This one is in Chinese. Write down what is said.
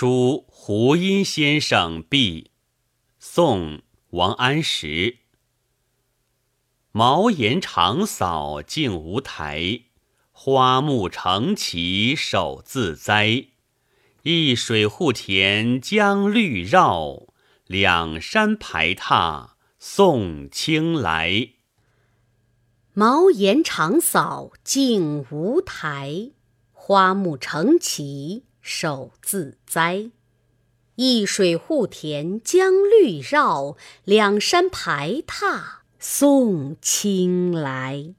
书胡因先生毕。宋·王安石。茅檐长扫净无苔，花木成畦手自栽。一水护田将绿绕，两山排闼送青来。茅檐长扫净无苔，花木成畦手自栽。一水护田将绿绕，两山排闼送青来。